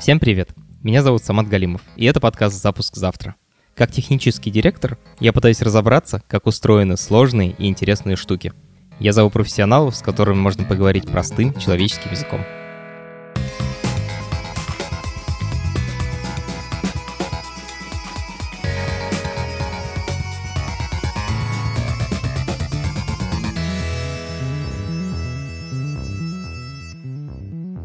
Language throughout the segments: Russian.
Всем привет! Меня зовут Самат Галимов, и это подкаст «Запуск завтра». Как технический директор, я пытаюсь разобраться, как устроены сложные и интересные штуки. Я зову профессионалов, с которыми можно поговорить простым человеческим языком.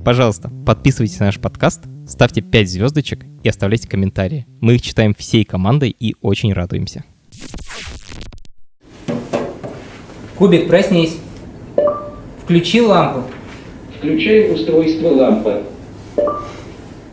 Пожалуйста, подписывайтесь на наш подкаст, ставьте 5 звездочек и оставляйте комментарии. Мы их читаем всей командой и очень радуемся. Кубик, проснись. Включи лампу. Включай устройство лампа.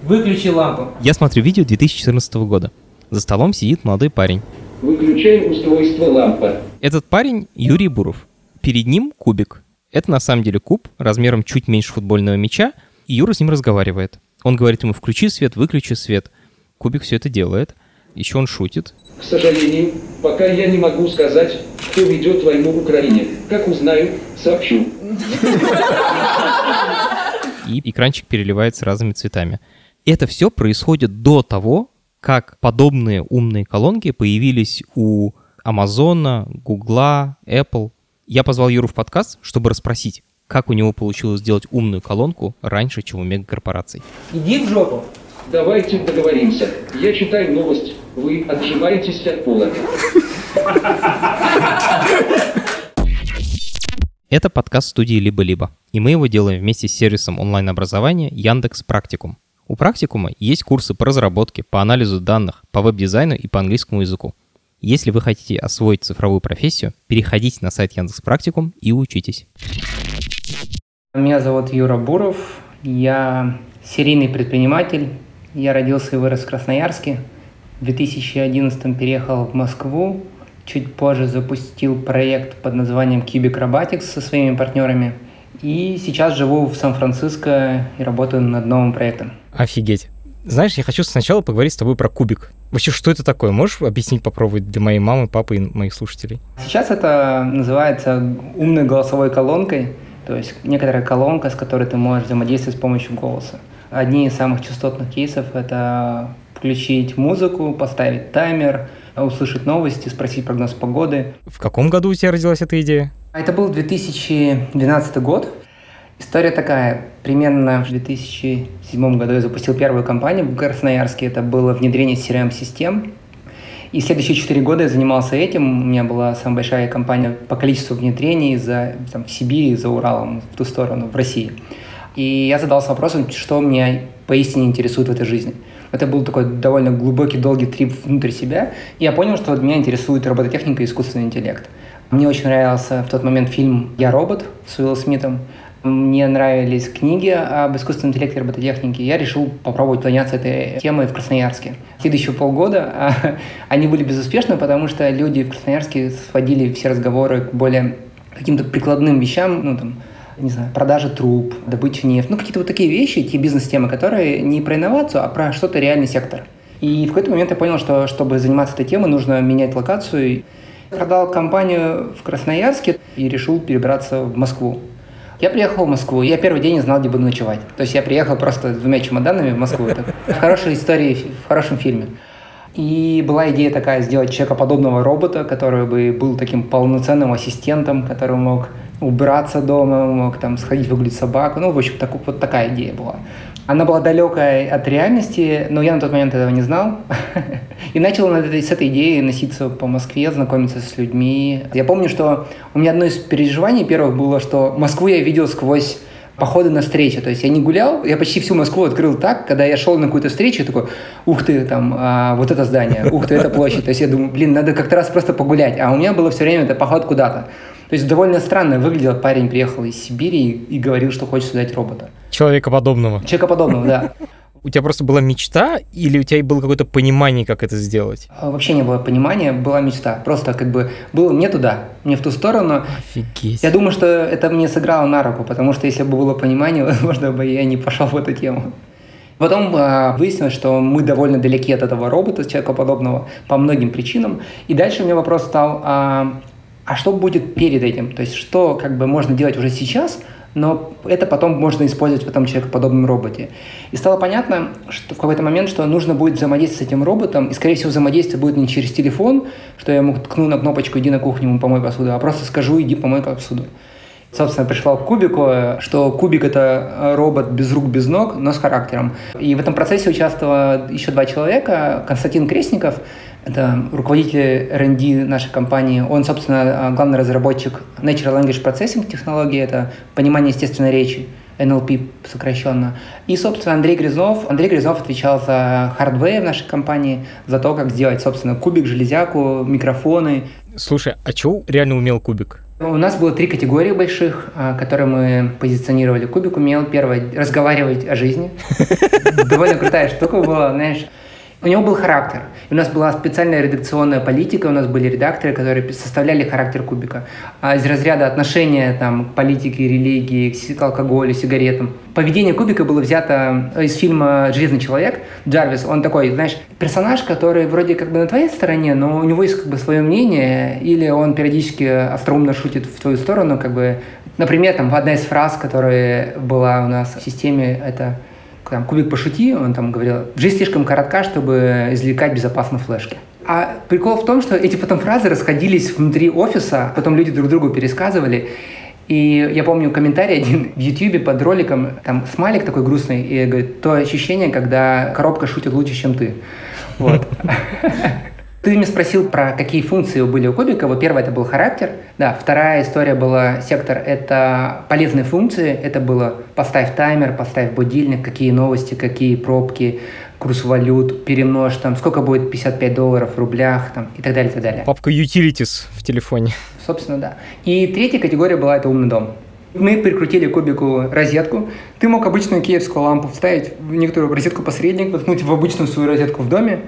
Выключи лампу. Я смотрю видео 2014 года. За столом сидит молодой парень. Выключай устройство лампа. Этот парень Юрий Буров. Перед ним кубик. Это на самом деле куб размером чуть меньше футбольного мяча, и Юра с ним разговаривает. Он говорит ему «включи свет, выключи свет». Кубик все это делает. Еще он шутит. К сожалению, пока я не могу сказать, кто ведет войну в Украине. Как узнаю, сообщу. И экранчик переливается разными цветами. Это все происходит до того, как подобные умные колонки появились у Амазона, Гугла, Apple. Я позвал Юру в подкаст, чтобы расспросить, как у него получилось сделать умную колонку раньше, чем у мегакорпораций. Иди в жопу. Давайте договоримся. Я читаю новость. Вы отжимаетесь от пола. Это подкаст студии «Либо-либо», и мы его делаем вместе с сервисом онлайн-образования Яндекс Практикум. У Практикума есть курсы по разработке, по анализу данных, по веб-дизайну и по английскому языку. Если вы хотите освоить цифровую профессию, переходите на сайт Яндекс Практикум и учитесь. Меня зовут Юра Буров. Я серийный предприниматель. Я родился и вырос в Красноярске. В 2011 переехал в Москву. Чуть позже запустил проект под названием Cubic Robotics со своими партнерами. И сейчас живу в Сан-Франциско и работаю над новым проектом. Офигеть. Знаешь, я хочу сначала поговорить с тобой про кубик. Вообще, что это такое? Можешь объяснить, попробовать для моей мамы, папы и моих слушателей? Сейчас это называется умной голосовой колонкой, то есть некоторая колонка, с которой ты можешь взаимодействовать с помощью голоса. Одни из самых частотных кейсов – это включить музыку, поставить таймер, услышать новости, спросить прогноз погоды. В каком году у тебя родилась эта идея? Это был 2012 год. История такая. Примерно в 2007 году я запустил первую компанию в Красноярске. Это было внедрение CRM-систем. И следующие четыре года я занимался этим. У меня была самая большая компания по количеству внедрений за, там, в Сибири, за Уралом, в ту сторону, в России. И я задался вопросом, что меня поистине интересует в этой жизни. Это был такой довольно глубокий, долгий трип внутрь себя. И я понял, что меня интересует робототехника и искусственный интеллект. Мне очень нравился в тот момент фильм «Я робот» с Уиллом Смитом. Мне нравились книги об искусственном интеллекте и робототехнике. Я решил попробовать заняться этой темой в Красноярске. Следующие полгода а, они были безуспешны, потому что люди в Красноярске сводили все разговоры к более каким-то прикладным вещам, ну там, не знаю, продажа труб, добыча нефти, ну какие-то вот такие вещи, те бизнес-темы, которые не про инновацию, а про что-то реальный сектор. И в какой-то момент я понял, что чтобы заниматься этой темой, нужно менять локацию. Продал компанию в Красноярске и решил перебраться в Москву. Я приехал в Москву, я первый день не знал, где буду ночевать. То есть я приехал просто с двумя чемоданами в Москву. Это в хорошей истории, в хорошем фильме. И была идея такая сделать человекоподобного робота, который бы был таким полноценным ассистентом, который мог убраться дома, мог там сходить выгулить собаку. Ну, в общем, так, вот такая идея была. Она была далекая от реальности, но я на тот момент этого не знал. И начал с этой идеей носиться по Москве, знакомиться с людьми. Я помню, что у меня одно из переживаний первых было, что Москву я видел сквозь походы на встречи. То есть я не гулял, я почти всю Москву открыл так, когда я шел на какую-то встречу, такой, ух ты, там, а, вот это здание, ух ты, это площадь. То есть я думаю, блин, надо как-то раз просто погулять. А у меня было все время это поход куда-то. То есть довольно странно выглядел. Парень приехал из Сибири и, и говорил, что хочет создать робота. Человекоподобного. Человекоподобного, да. У тебя просто была мечта или у тебя было какое-то понимание, как это сделать? А, Вообще не было понимания, была мечта. Просто как бы было мне туда, мне в ту сторону. Офигеть. Я думаю, что это мне сыграло на руку, потому что если бы было понимание, возможно бы я не пошел в эту тему. Потом э, выяснилось, что мы довольно далеки от этого робота, человекоподобного, по многим причинам. И дальше у меня вопрос стал, а, а что будет перед этим? То есть что как бы можно делать уже сейчас, но это потом можно использовать в этом человекоподобном роботе. И стало понятно, что в какой-то момент, что нужно будет взаимодействовать с этим роботом, и, скорее всего, взаимодействие будет не через телефон, что я ему ткну на кнопочку «иди на кухню, помой посуду», а просто скажу «иди помой посуду». Собственно, пришла к кубику, что кубик — это робот без рук, без ног, но с характером. И в этом процессе участвовало еще два человека. Константин Крестников, это руководитель R&D нашей компании. Он, собственно, главный разработчик Natural Language Processing технологии, это понимание естественной речи. NLP сокращенно. И, собственно, Андрей Грязнов. Андрей Грязнов отвечал за hardware в нашей компании, за то, как сделать, собственно, кубик, железяку, микрофоны. Слушай, а чего реально умел кубик? У нас было три категории больших, а, которые мы позиционировали. Кубик умел, первое, разговаривать о жизни. Довольно крутая штука была, знаешь. У него был характер. у нас была специальная редакционная политика, у нас были редакторы, которые составляли характер кубика. А из разряда отношения там, к политике, религии, к алкоголю, сигаретам. Поведение кубика было взято из фильма «Железный человек». Джарвис, он такой, знаешь, персонаж, который вроде как бы на твоей стороне, но у него есть как бы свое мнение, или он периодически остроумно шутит в твою сторону, как бы Например, там одна из фраз, которая была у нас в системе, это там, кубик пошути, он там говорил, жизнь слишком коротка, чтобы извлекать безопасно флешки. А прикол в том, что эти потом фразы расходились внутри офиса, потом люди друг другу пересказывали. И я помню комментарий один в Ютьюбе под роликом, там смайлик такой грустный, и говорит, то ощущение, когда коробка шутит лучше, чем ты. Вот. Ты меня спросил про какие функции были у кубика. Вот первое это был характер. Да, вторая история была сектор. Это полезные функции. Это было поставь таймер, поставь будильник, какие новости, какие пробки, курс валют, перемножь там, сколько будет 55 долларов в рублях там, и так далее, и так далее. Папка utilities в телефоне. Собственно, да. И третья категория была это умный дом. Мы прикрутили кубику розетку. Ты мог обычную киевскую лампу вставить в некоторую розетку посредник, воткнуть в обычную свою розетку в доме,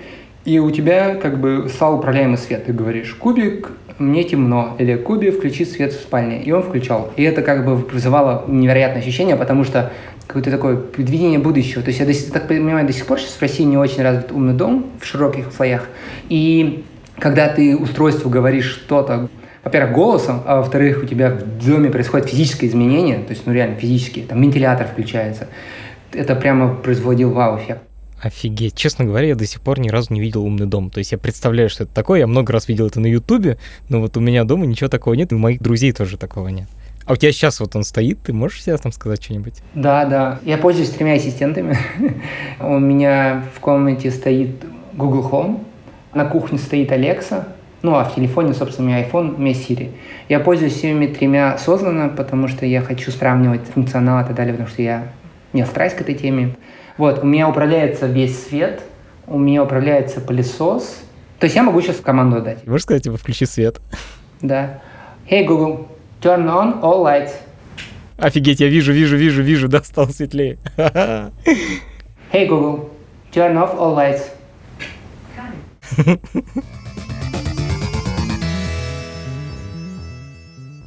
и у тебя как бы стал управляемый свет. Ты говоришь, кубик, мне темно, или кубик, включи свет в спальне. И он включал. И это как бы вызывало невероятное ощущение, потому что какое-то такое предвидение будущего. То есть я, до, так понимаю, до сих пор сейчас в России не очень развит умный дом в широких слоях. И когда ты устройству говоришь что-то, во-первых, голосом, а во-вторых, у тебя в доме происходит физическое изменение, то есть, ну реально физические, там вентилятор включается. Это прямо производил вау-эффект. Офигеть. Честно говоря, я до сих пор ни разу не видел умный дом. То есть я представляю, что это такое. Я много раз видел это на Ютубе, но вот у меня дома ничего такого нет, и у моих друзей тоже такого нет. А у тебя сейчас вот он стоит, ты можешь сейчас там сказать что-нибудь? Да, да. Я пользуюсь тремя ассистентами. у меня в комнате стоит Google Home, на кухне стоит Alexa, ну, а в телефоне, собственно, у меня iPhone, у меня Siri. Я пользуюсь всеми тремя осознанно, потому что я хочу сравнивать функционал и так далее, потому что я не страсть к этой теме. Вот, у меня управляется весь свет, у меня управляется пылесос. То есть я могу сейчас команду дать. Можешь сказать, типа, включи свет? Да. Hey, Google, turn on all lights. Офигеть, я вижу, вижу, вижу, вижу, да, стал светлее. hey, Google, turn off all lights.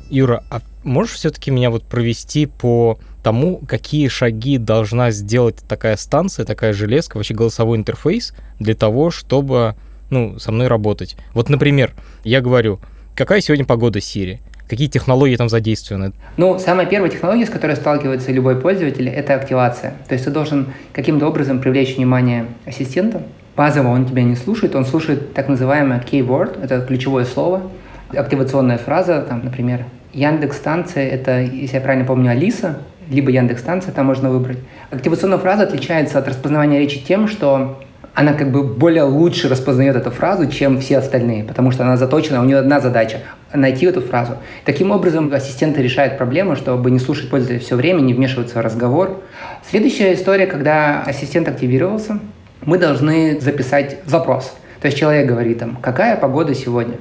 Юра, а можешь все-таки меня вот провести по тому, какие шаги должна сделать такая станция, такая железка, вообще голосовой интерфейс для того, чтобы ну, со мной работать. Вот, например, я говорю, какая сегодня погода Сири? Какие технологии там задействованы? Ну, самая первая технология, с которой сталкивается любой пользователь, это активация. То есть ты должен каким-то образом привлечь внимание ассистента. Базово он тебя не слушает, он слушает так называемое keyword, это ключевое слово, активационная фраза, там, например, Яндекс станция это, если я правильно помню, Алиса, либо Яндекс станция там можно выбрать. Активационная фраза отличается от распознавания речи тем, что она как бы более лучше распознает эту фразу, чем все остальные, потому что она заточена, у нее одна задача – найти эту фразу. Таким образом, ассистенты решают проблему, чтобы не слушать пользователя все время, не вмешиваться в разговор. Следующая история, когда ассистент активировался, мы должны записать запрос. То есть человек говорит там, какая погода сегодня?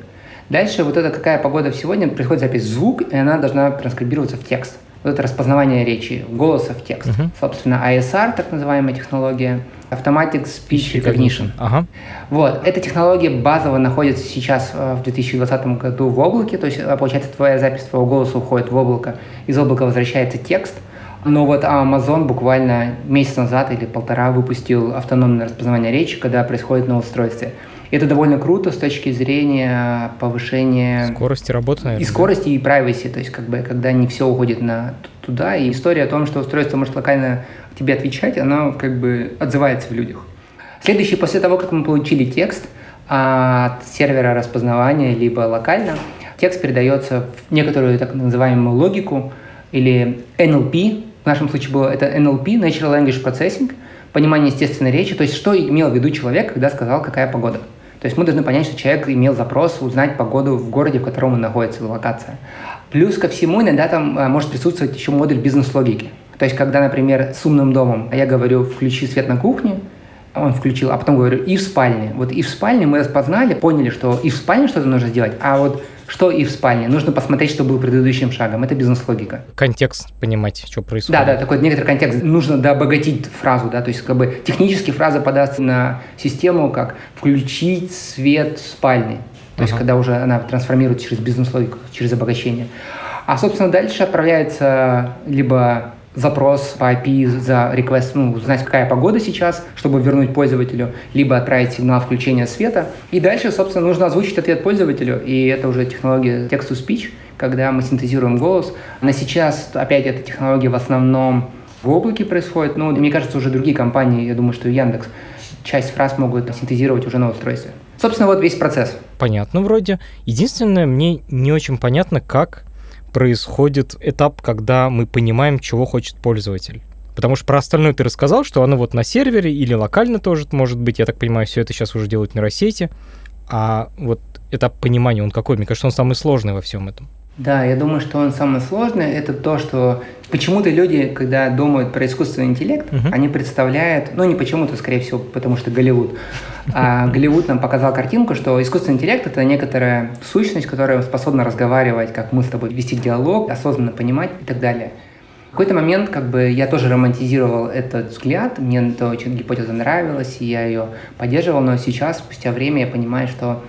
Дальше вот это какая погода сегодня, приходит запись звук, и она должна транскрибироваться в текст вот это распознавание речи, голоса в текст. Uh-huh. Собственно, ISR, так называемая технология, Automatic Speech Recognition. Ага. Вот. Эта технология базово находится сейчас э, в 2020 году в облаке, то есть, э, получается, твоя запись твоего голоса уходит в облако, из облака возвращается текст, но вот Amazon буквально месяц назад или полтора выпустил автономное распознавание речи, когда происходит на устройстве. Это довольно круто с точки зрения повышения... Скорости работы, наверное. И скорости, и privacy, то есть как бы когда не все уходит на туда, и история о том, что устройство может локально тебе отвечать, она как бы отзывается в людях. Следующий, после того, как мы получили текст от сервера распознавания, либо локально, текст передается в некоторую так называемую логику или NLP, в нашем случае было это NLP, Natural Language Processing, понимание естественной речи, то есть что имел в виду человек, когда сказал, какая погода. То есть мы должны понять, что человек имел запрос узнать погоду в городе, в котором он находится, локация. Плюс ко всему иногда там а, может присутствовать еще модуль бизнес-логики. То есть, когда, например, с умным домом, а я говорю, включи свет на кухне, он включил, а потом говорю, и в спальне. Вот и в спальне мы распознали, поняли, что и в спальне что-то нужно сделать, а вот что и в спальне. Нужно посмотреть, что был предыдущим шагом. Это бизнес-логика. Контекст понимать, что происходит. Да, да, такой некоторый контекст. Нужно дообогатить фразу, да, то есть как бы технически фраза подастся на систему как «включить свет в спальне». То есть, когда уже она трансформируется через бизнес-логику, через обогащение. А, собственно, дальше отправляется либо запрос по API за request, ну, узнать, какая погода сейчас, чтобы вернуть пользователю, либо отправить сигнал включения света. И дальше, собственно, нужно озвучить ответ пользователю, и это уже технология text-to-speech, когда мы синтезируем голос. На сейчас, опять, эта технология в основном в облаке происходит, но мне кажется, уже другие компании, я думаю, что Яндекс, часть фраз могут синтезировать уже на устройстве. Собственно, вот весь процесс. Понятно вроде. Единственное, мне не очень понятно, как происходит этап, когда мы понимаем, чего хочет пользователь. Потому что про остальное ты рассказал, что оно вот на сервере или локально тоже может быть. Я так понимаю, все это сейчас уже делают в нейросети. А вот этап понимания, он какой? Мне кажется, он самый сложный во всем этом. Да, я думаю, что он самый сложный. Это то, что почему-то люди, когда думают про искусственный интеллект, uh-huh. они представляют, ну не почему-то, скорее всего, потому что Голливуд. А Голливуд нам показал картинку, что искусственный интеллект это некоторая сущность, которая способна разговаривать, как мы с тобой, вести диалог, осознанно понимать и так далее. В какой-то момент как бы я тоже романтизировал этот взгляд, мне эта гипотеза нравилась, и я ее поддерживал, но сейчас, спустя время, я понимаю, что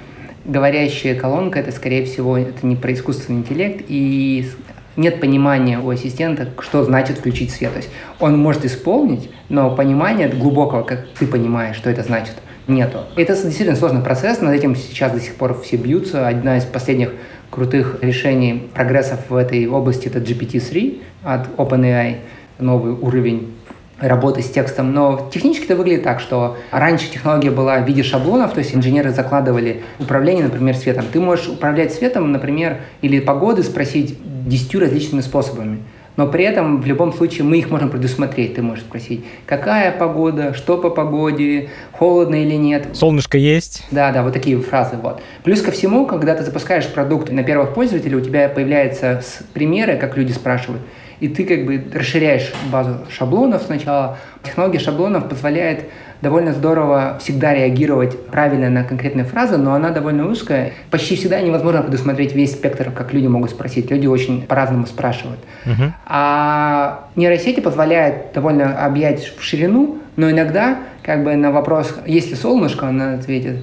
говорящая колонка, это, скорее всего, это не про искусственный интеллект, и нет понимания у ассистента, что значит включить свет. То есть он может исполнить, но понимания глубокого, как ты понимаешь, что это значит, нету. Это действительно сложный процесс, над этим сейчас до сих пор все бьются. Одна из последних крутых решений прогрессов в этой области это GPT-3 от OpenAI, новый уровень работы с текстом, но технически это выглядит так, что раньше технология была в виде шаблонов, то есть инженеры закладывали управление, например, светом. Ты можешь управлять светом, например, или погоды спросить десятью различными способами. Но при этом в любом случае мы их можем предусмотреть. Ты можешь спросить, какая погода, что по погоде, холодно или нет. Солнышко есть. Да, да, вот такие фразы. Вот. Плюс ко всему, когда ты запускаешь продукт на первых пользователей, у тебя появляются примеры, как люди спрашивают и ты как бы расширяешь базу шаблонов сначала. Технология шаблонов позволяет довольно здорово всегда реагировать правильно на конкретные фразы, но она довольно узкая. Почти всегда невозможно предусмотреть весь спектр, как люди могут спросить. Люди очень по-разному спрашивают. Uh-huh. А нейросети позволяют довольно объять в ширину, но иногда как бы на вопрос, есть ли солнышко, она ответит,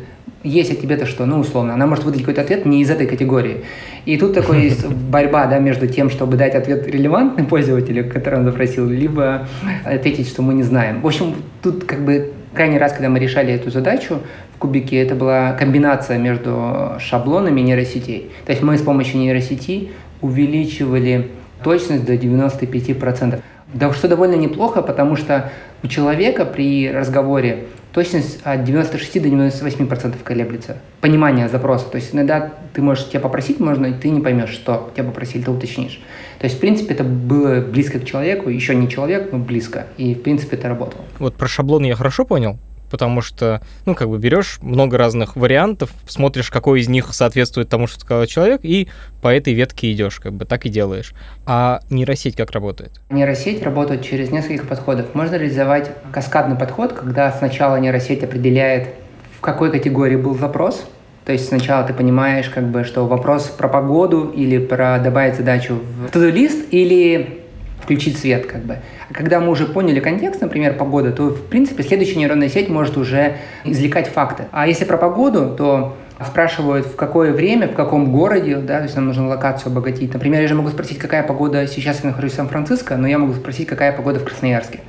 есть, а тебе-то что? Ну, условно. Она может выдать какой-то ответ не из этой категории. И тут такой есть борьба да, между тем, чтобы дать ответ релевантный пользователю, который он запросил, либо ответить, что мы не знаем. В общем, тут как бы крайний раз, когда мы решали эту задачу в кубике, это была комбинация между шаблонами нейросетей. То есть мы с помощью нейросети увеличивали точность до 95%. Да, что довольно неплохо, потому что у человека при разговоре точность от 96 до 98 процентов колеблется. Понимание запроса. То есть иногда ты можешь тебя попросить, можно, и ты не поймешь, что тебя попросили, ты уточнишь. То есть, в принципе, это было близко к человеку, еще не человек, но близко. И, в принципе, это работало. Вот про шаблон я хорошо понял потому что, ну, как бы берешь много разных вариантов, смотришь, какой из них соответствует тому, что сказал человек, и по этой ветке идешь, как бы так и делаешь. А нейросеть как работает? Нейросеть работает через несколько подходов. Можно реализовать каскадный подход, когда сначала нейросеть определяет, в какой категории был запрос, то есть сначала ты понимаешь, как бы, что вопрос про погоду или про добавить задачу в to лист или включить свет, как бы. Когда мы уже поняли контекст, например, погода, то, в принципе, следующая нейронная сеть может уже извлекать факты. А если про погоду, то спрашивают, в какое время, в каком городе, да, то есть нам нужно локацию обогатить. Например, я же могу спросить, какая погода сейчас я нахожусь в Сан-Франциско, но я могу спросить, какая погода в Красноярске.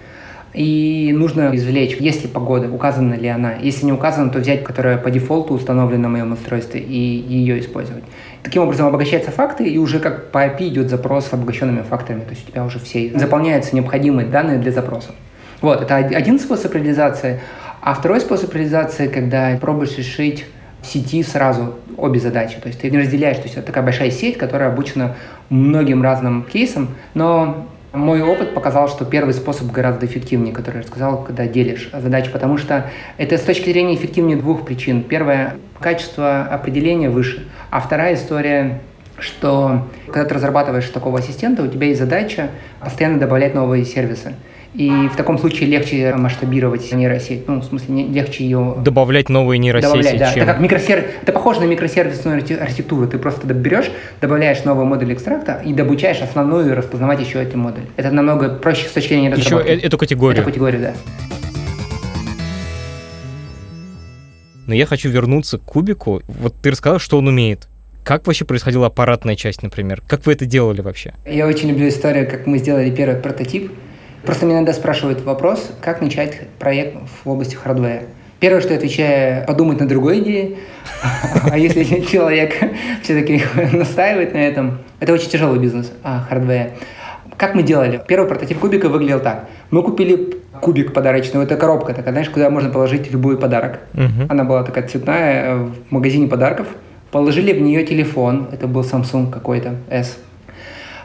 и нужно извлечь, есть ли погода, указана ли она. Если не указана, то взять, которая по дефолту установлена на моем устройстве, и ее использовать. Таким образом обогащаются факты, и уже как по API идет запрос с обогащенными фактами. То есть у тебя уже все заполняются необходимые данные для запроса. Вот, это один способ реализации. А второй способ реализации, когда пробуешь решить в сети сразу обе задачи. То есть ты не разделяешь, то есть это такая большая сеть, которая обучена многим разным кейсам, но мой опыт показал, что первый способ гораздо эффективнее, который я сказал, когда делишь задачи, потому что это с точки зрения эффективнее двух причин. Первое – качество определения выше, а вторая история что когда ты разрабатываешь такого ассистента, у тебя есть задача постоянно добавлять новые сервисы. И в таком случае легче масштабировать нейросеть. Ну, в смысле, легче ее... Добавлять новые нейросети, добавлять, да. чем... Это как микросер... Это похоже на микросервисную архитектуру. Ты просто берешь, добавляешь новый модуль экстракта и добучаешь основную и распознавать еще эти модули. Это намного проще с точки зрения разработки. Еще эту категорию. Эту категорию, да. Но я хочу вернуться к кубику. Вот ты рассказал, что он умеет. Как вообще происходила аппаратная часть, например? Как вы это делали вообще? Я очень люблю историю, как мы сделали первый прототип. Просто меня иногда спрашивают вопрос, как начать проект в области hardware'а. Первое, что я отвечаю, подумать на другой идее. А если человек все-таки настаивает на этом, это очень тяжелый бизнес, а, hardware. Как мы делали? Первый прототип кубика выглядел так. Мы купили кубик подарочный. Это коробка такая, знаешь, куда можно положить любой подарок. Она была такая цветная э, в магазине подарков. Положили в нее телефон. Это был Samsung какой-то S.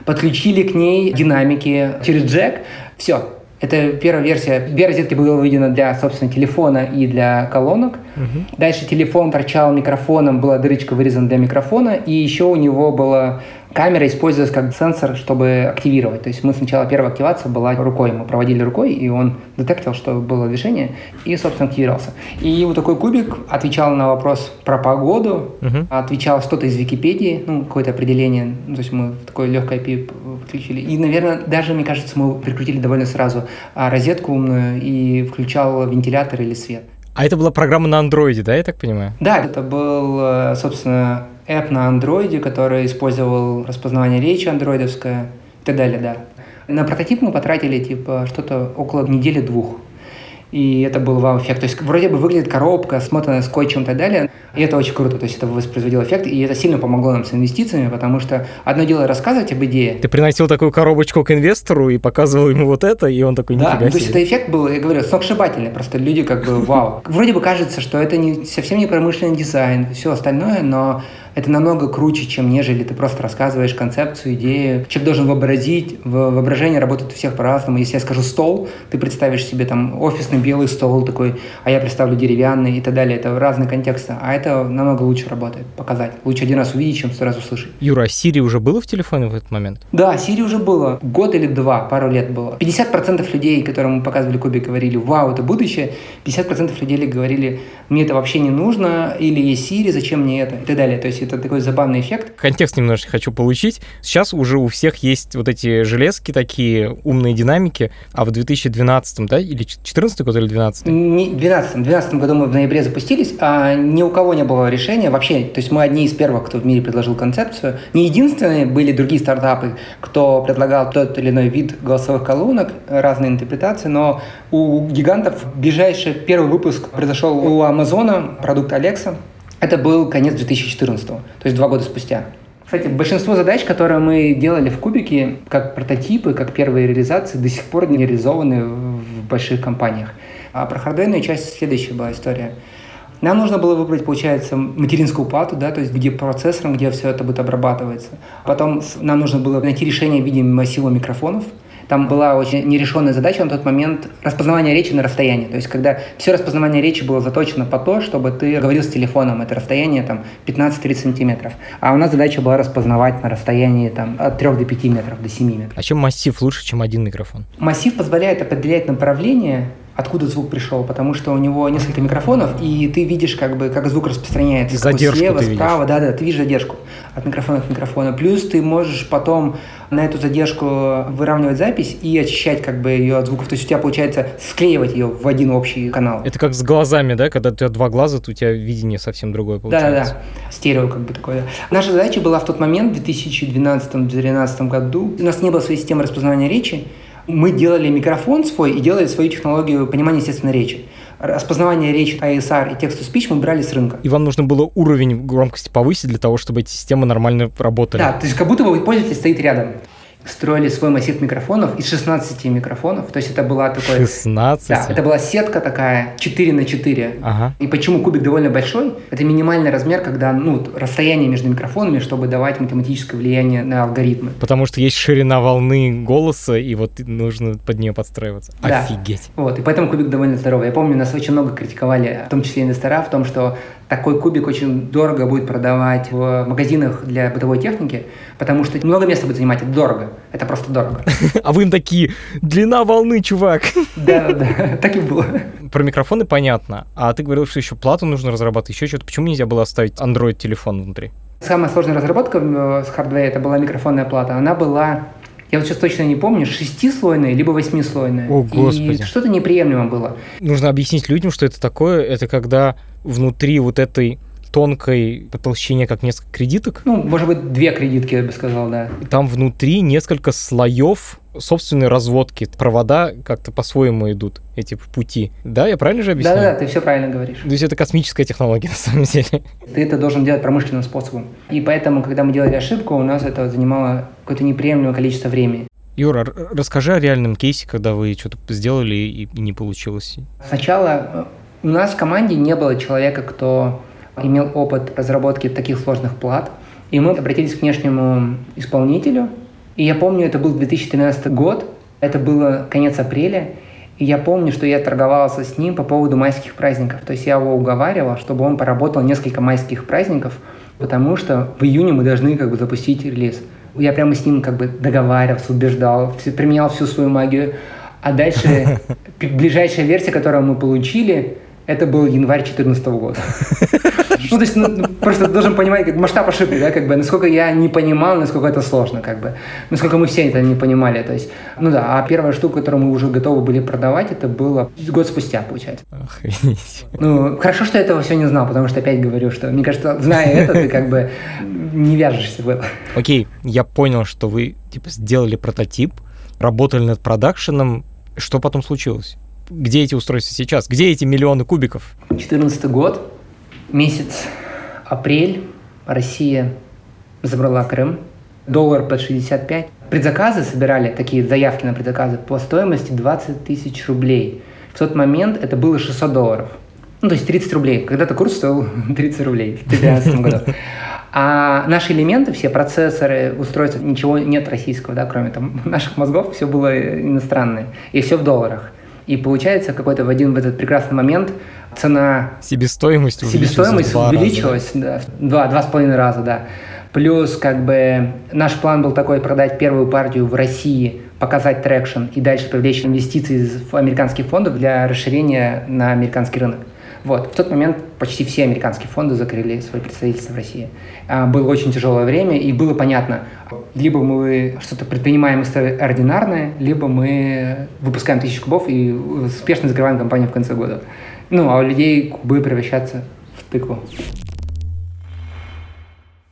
Подключили к ней динамики через джек. Все. Это первая версия. Две розетки было выведено для, собственно, телефона и для колонок. Мгм. Дальше телефон торчал микрофоном, была дырочка вырезана для микрофона, и еще у него была камера использовалась как сенсор, чтобы активировать. То есть мы сначала первая активация была рукой, мы проводили рукой, и он детектил, что было движение, и, собственно, активировался. И вот такой кубик отвечал на вопрос про погоду, Мгм. отвечал что-то из Википедии, ну, какое-то определение, ну, то есть мы такое легкое API подключили. И, наверное, даже, мне кажется, мы прикрутили довольно сразу а, розетку умную и включал вентилятор или свет. А это была программа на андроиде, да, я так понимаю? Да, это был, э, собственно, app на андроиде, который использовал распознавание речи андроидовское и так далее, да. На прототип мы потратили, типа, что-то около недели-двух. И это был вау-эффект. То есть вроде бы выглядит коробка, смотанная скотчем и так далее. И это очень круто. То есть это воспроизводило эффект. И это сильно помогло нам с инвестициями, потому что одно дело рассказывать об идее, Ты приносил такую коробочку к инвестору и показывал ему вот это, и он такой, Да, нифига ну, то есть себе. это эффект был, я говорю, сногсшибательный. Просто люди как бы вау. Вроде бы кажется, что это не, совсем не промышленный дизайн, все остальное, но это намного круче, чем нежели ты просто рассказываешь концепцию, идею. Человек должен вообразить, в- воображение работает у всех по-разному. Если я скажу стол, ты представишь себе там офисный белый стол такой, а я представлю деревянный и так далее. Это разные контексты. А это намного лучше работает, показать. Лучше один раз увидеть, чем сто раз услышать. Юра, а Siri уже было в телефоне в этот момент? Да, Сири уже было. Год или два, пару лет было. 50% людей, которым мы показывали кубик, говорили, вау, это будущее. 50% людей говорили, мне это вообще не нужно, или есть Сири, зачем мне это, и так далее. То есть это такой забавный эффект. Контекст немножко хочу получить. Сейчас уже у всех есть вот эти железки такие, умные динамики, а в 2012, да, или 14 год, или 12 Не- В 2012 12 году мы в ноябре запустились, а ни у кого не было решения вообще. То есть мы одни из первых, кто в мире предложил концепцию. Не единственные, были другие стартапы, кто предлагал тот или иной вид голосовых колонок, разные интерпретации, но у гигантов ближайший первый выпуск произошел у Амазона, продукт Alexa. Это был конец 2014, то есть два года спустя. Кстати, большинство задач, которые мы делали в Кубике, как прототипы, как первые реализации, до сих пор не реализованы в больших компаниях. А про хардверную часть следующая была история. Нам нужно было выбрать, получается, материнскую плату, да, то есть где процессором, где все это будет обрабатываться. Потом нам нужно было найти решение в виде массива микрофонов. Там была очень нерешенная задача на тот момент распознавания речи на расстоянии. То есть, когда все распознавание речи было заточено по то, чтобы ты говорил с телефоном, это расстояние там 15-30 сантиметров. А у нас задача была распознавать на расстоянии там, от 3 до 5 метров, до 7 метров. А чем массив лучше, чем один микрофон? Массив позволяет определять направление, откуда звук пришел, потому что у него несколько микрофонов, и ты видишь, как бы, как звук распространяется. Задержку слева, ты справа, да, да, ты видишь задержку от микрофона к микрофону. Плюс ты можешь потом на эту задержку выравнивать запись и очищать как бы ее от звуков. То есть у тебя получается склеивать ее в один общий канал. Это как с глазами, да? Когда у тебя два глаза, то у тебя видение совсем другое получается. да, да. Стерео как бы такое. Наша задача была в тот момент, в 2012-2013 году, у нас не было своей системы распознавания речи, Мы делали микрофон свой и делали свою технологию понимания естественной речи. Распознавание речи ASR и text-to-speech мы брали с рынка. И вам нужно было уровень громкости повысить для того, чтобы эти системы нормально работали. Да, то есть как будто бы пользователь стоит рядом строили свой массив микрофонов из 16 микрофонов. То есть это была такой... 16? Да, это была сетка такая 4 на 4. Ага. И почему кубик довольно большой? Это минимальный размер, когда ну, расстояние между микрофонами, чтобы давать математическое влияние на алгоритмы. Потому что есть ширина волны голоса, и вот нужно под нее подстраиваться. Да. Офигеть. Вот, и поэтому кубик довольно здоровый. Я помню, нас очень много критиковали, в том числе инвестора, в том, что такой кубик очень дорого будет продавать в магазинах для бытовой техники, потому что много места будет занимать, это дорого. Это просто дорого. А вы им такие, длина волны, чувак. Да, да, так и было. Про микрофоны понятно. А ты говорил, что еще плату нужно разрабатывать, еще что-то. Почему нельзя было оставить Android-телефон внутри? Самая сложная разработка с хардвея, это была микрофонная плата. Она была я вот сейчас точно не помню, шестислойная либо восьмислойная. О, Господи. И что-то неприемлемо было. Нужно объяснить людям, что это такое. Это когда внутри вот этой тонкой по толщине, как несколько кредиток. Ну, может быть, две кредитки, я бы сказал, да. Там внутри несколько слоев собственной разводки. Провода как-то по-своему идут, эти пути. Да, я правильно же объясняю? Да-да, ты все правильно говоришь. То есть это космическая технология, на самом деле. Ты это должен делать промышленным способом. И поэтому, когда мы делали ошибку, у нас это занимало какое-то неприемлемое количество времени. Юра, расскажи о реальном кейсе, когда вы что-то сделали и не получилось. Сначала э, у нас в команде не было человека, кто имел опыт разработки таких сложных плат. И мы обратились к внешнему исполнителю. И я помню, это был 2013 год, это было конец апреля. И я помню, что я торговался с ним по поводу майских праздников. То есть я его уговаривал, чтобы он поработал несколько майских праздников, потому что в июне мы должны как бы запустить релиз. Я прямо с ним как бы договаривался, убеждал, применял всю свою магию. А дальше ближайшая версия, которую мы получили, это был январь 2014 года. Ну, то есть, ну, просто должен понимать как, масштаб ошибки, да, как бы, насколько я не понимал, насколько это сложно, как бы, насколько мы все это не понимали, то есть, ну да, а первая штука, которую мы уже готовы были продавать, это было год спустя, получается. Охренеть. Ну, хорошо, что я этого все не знал, потому что опять говорю, что, мне кажется, зная это, ты как бы не вяжешься в это. Окей, я понял, что вы, типа, сделали прототип, работали над продакшеном, что потом случилось? Где эти устройства сейчас? Где эти миллионы кубиков? 2014 год, месяц апрель, Россия забрала Крым, доллар под 65. Предзаказы собирали, такие заявки на предзаказы, по стоимости 20 тысяч рублей. В тот момент это было 600 долларов. Ну, то есть 30 рублей. Когда-то курс стоил 30 рублей в 2013 году. А наши элементы, все процессоры, устройства, ничего нет российского, да, кроме там наших мозгов, все было иностранное. И все в долларах. И получается, какой-то в один в этот прекрасный момент цена... Себестоимость Себестоимость увеличилась, да, два, два с половиной раза, да. Плюс, как бы, наш план был такой, продать первую партию в России, показать traction и дальше привлечь инвестиции из американских фондов для расширения на американский рынок. Вот. В тот момент почти все американские фонды закрыли свои представительства в России. А, было очень тяжелое время, и было понятно, либо мы что-то предпринимаем экстраординарное, либо мы выпускаем тысячу кубов и успешно закрываем компанию в конце года. Ну, а у людей кубы превращаться в тыкву.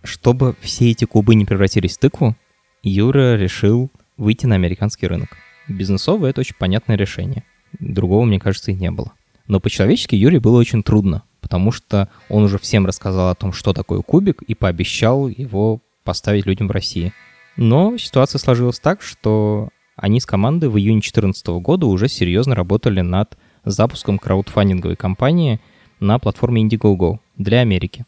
Чтобы все эти кубы не превратились в тыкву, Юра решил выйти на американский рынок. Бизнесово это очень понятное решение. Другого, мне кажется, и не было. Но по-человечески Юре было очень трудно, потому что он уже всем рассказал о том, что такое кубик, и пообещал его поставить людям в России. Но ситуация сложилась так, что они с командой в июне 2014 года уже серьезно работали над запуском краудфандинговой кампании на платформе Indiegogo для Америки.